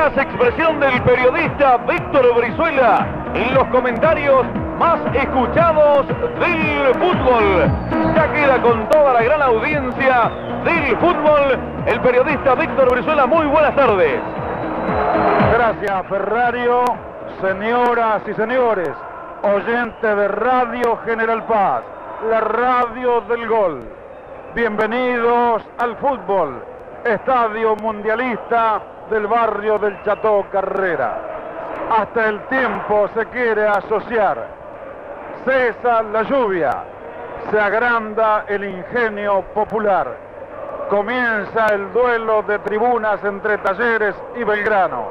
eficaz expresión del periodista Víctor Brizuela en los comentarios más escuchados del fútbol. Ya queda con toda la gran audiencia del fútbol el periodista Víctor Brizuela. Muy buenas tardes. Gracias Ferrario, señoras y señores, oyentes de Radio General Paz, la radio del gol. Bienvenidos al fútbol, estadio mundialista del barrio del Chateau Carrera. Hasta el tiempo se quiere asociar. Cesa la lluvia, se agranda el ingenio popular. Comienza el duelo de tribunas entre Talleres y Belgrano.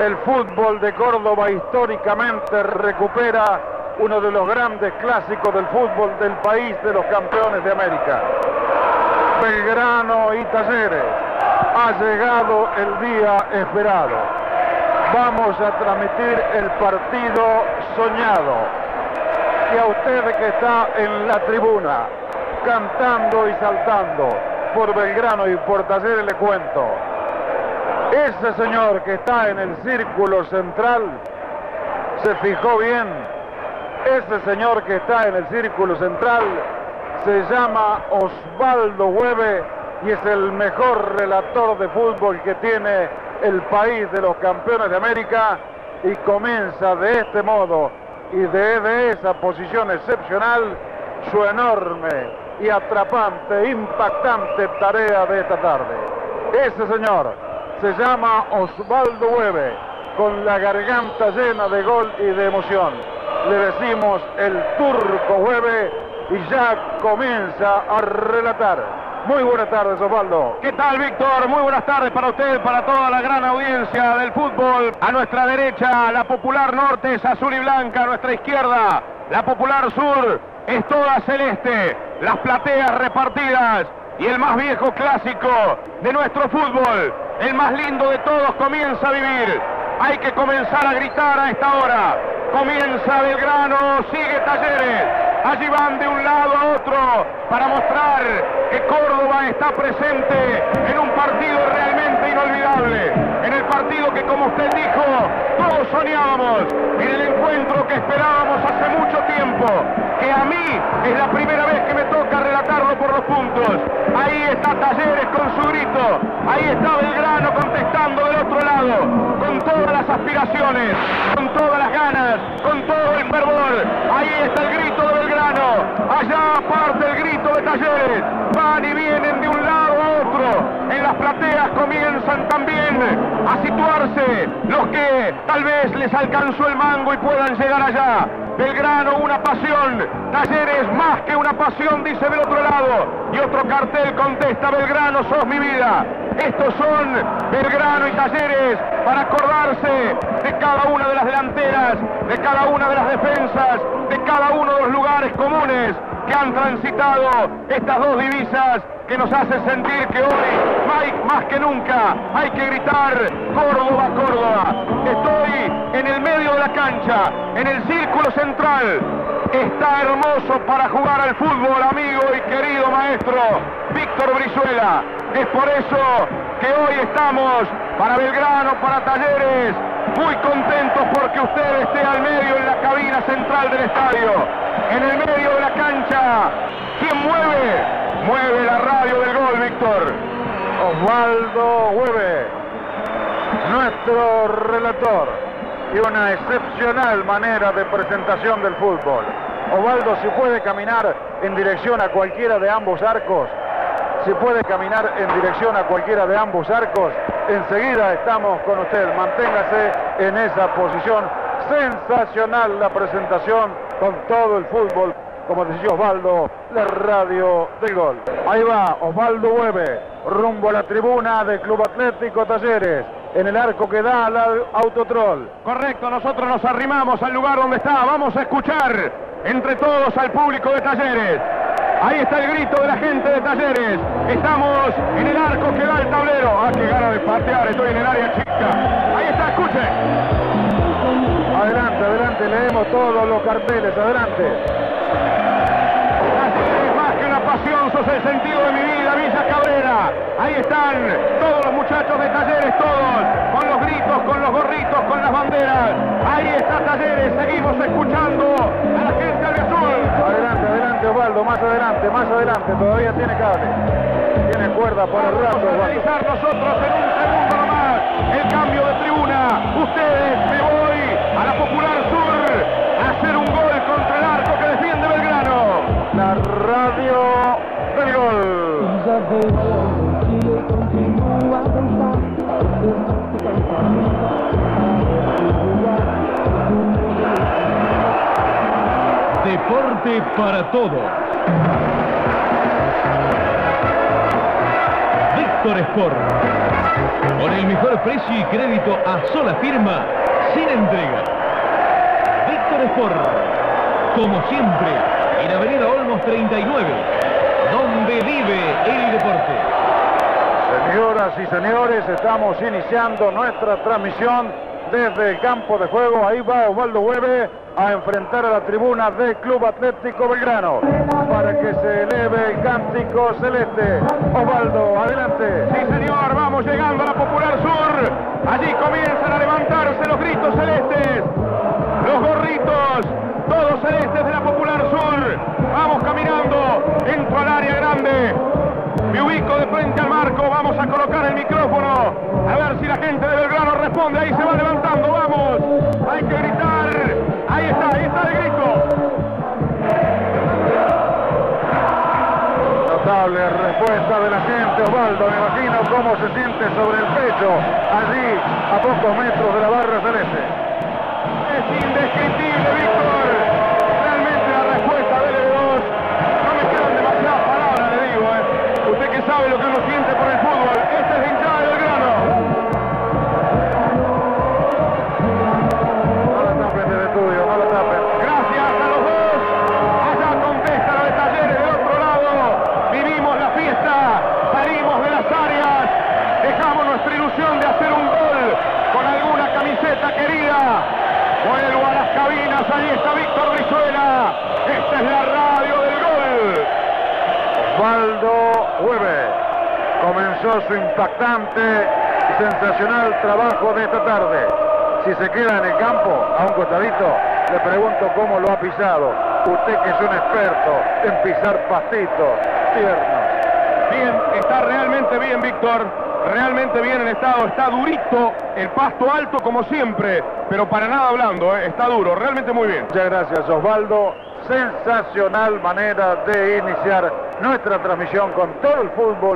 El fútbol de Córdoba históricamente recupera uno de los grandes clásicos del fútbol del país de los campeones de América. Belgrano y Talleres. Ha llegado el día esperado. Vamos a transmitir el partido soñado. Y a usted que está en la tribuna, cantando y saltando por Belgrano y por Talleres le cuento. Ese señor que está en el círculo central, se fijó bien, ese señor que está en el círculo central se llama Osvaldo Hueve y es el mejor relator de fútbol que tiene el país de los campeones de América y comienza de este modo y de, esa posición excepcional su enorme y atrapante, impactante tarea de esta tarde. Ese señor se llama Osvaldo Hueve, con la garganta llena de gol y de emoción. Le decimos el turco Hueve y ya comienza a relatar. Muy buenas tardes, Osvaldo. ¿Qué tal, Víctor? Muy buenas tardes para usted, para toda la gran audiencia del fútbol. A nuestra derecha, la popular norte es azul y blanca. A nuestra izquierda, la popular sur es toda celeste. Las plateas repartidas y el más viejo clásico de nuestro fútbol, el más lindo de todos, comienza a vivir. Hay que comenzar a gritar a esta hora. Comienza Belgrano, sigue Talleres. Allí van de un lado a otro para mostrar que Córdoba está presente en un partido realmente inolvidable. En el partido que, como usted dijo, todos soñábamos. En el encuentro que esperábamos hace mucho tiempo. Que a mí es la primera vez que me toca por los puntos. Ahí está Talleres con su grito. Ahí está Belgrano contestando del otro lado. Con todas las aspiraciones, con todas las ganas, con todo el fervor. Ahí está el grito de Belgrano. Allá parte el grito de Talleres. Van y vienen de un lado a otro. En las plateas comienzan también a situarse los que tal vez les alcanzó el mango y puedan llegar allá. Belgrano una pasión, Talleres más que una pasión, dice del otro lado. Y otro cartel contesta, Belgrano, sos mi vida. Estos son Belgrano y Talleres para acordarse de cada una de las delanteras, de cada una de las defensas, de cada uno de los lugares comunes que han transitado estas dos divisas que nos hacen sentir que hoy, Más que nunca, hay que gritar Córdoba, Córdoba. Estoy en el medio de la cancha, en el círculo central. Está hermoso para jugar al fútbol, amigo y querido maestro Víctor Brizuela. Es por eso que hoy estamos para Belgrano, para Talleres, muy contentos porque usted esté al medio en la cabina central del estadio, en el medio de la cancha. ¿Quién mueve? Mueve la radio del gol, Víctor. Osvaldo Hueve, nuestro relator, y una excepcional manera de presentación del fútbol. Osvaldo, si puede caminar en dirección a cualquiera de ambos arcos, si puede caminar en dirección a cualquiera de ambos arcos, enseguida estamos con usted. Manténgase en esa posición. Sensacional la presentación con todo el fútbol. Como decía Osvaldo, la radio del gol. Ahí va Osvaldo Hueve, rumbo a la tribuna del Club Atlético Talleres, en el arco que da al autotrol. Correcto, nosotros nos arrimamos al lugar donde está. Vamos a escuchar entre todos al público de Talleres. Ahí está el grito de la gente de Talleres. Estamos en el arco que da el tablero. Ah, qué gana de patear, estoy en el área chica. Ahí está, escuche. Adelante, adelante, leemos todos los carteles, adelante. Más que una pasión, sos el sentido de mi vida, Villa Cabrera. Ahí están todos los muchachos de Talleres, todos, con los todos con los gorritos, con las banderas. Ahí está Talleres, seguimos escuchando a la gente azul. Adelante, adelante Osvaldo, más adelante, más adelante, todavía tiene cable. Tiene cuerda por el rato. Vamos a realizar nosotros en un segundo nomás el cambio de tribuna. Ustedes, me voy a la Popular Para todos. Víctor Sport. Con el mejor precio y crédito a sola firma, sin entrega. Víctor Sport. Como siempre, en Avenida Olmos 39, donde vive el deporte. Señoras y señores, estamos iniciando nuestra transmisión desde el campo de juego. Ahí va Osvaldo Hueve a enfrentar a la tribuna del Club Atlético Belgrano para que se eleve el cántico celeste. Osvaldo, adelante. Sí, señor, vamos llegando a la Popular Sur. Allí comienzan a levantarse los gritos celestes. Los gorritos, todos celestes de la Popular Sur. Vamos caminando, entro al área grande. Me ubico de frente al marco, vamos a colocar el micrófono. A ver si la gente de Belgrano responde. Ahí se va levantando, vamos. De la gente, Osvaldo. Me imagino cómo se siente sobre el pecho, allí a pocos metros de la barra celeste. Es indescriptible, Víctor. Realmente la respuesta del L2. No me quedan demasiadas palabras, le digo. ¿eh? Usted que sabe lo que uno siente camiseta querida. Vuelvo a las cabinas. Ahí está Víctor Brizuela. Esta es la radio del gol. Osvaldo Hueve comenzó su impactante y sensacional trabajo de esta tarde. Si se queda en el campo, a un costadito, le pregunto cómo lo ha pisado. Usted que es un experto en pisar pastitos tiernos. Bien, está realmente bien, Víctor. Realmente bien en estado. Está durito, el pasto alto como siempre, pero para nada hablando, ¿eh? está duro. Realmente muy bien. Muchas gracias Osvaldo. Sensacional manera de iniciar nuestra transmisión con todo el fútbol.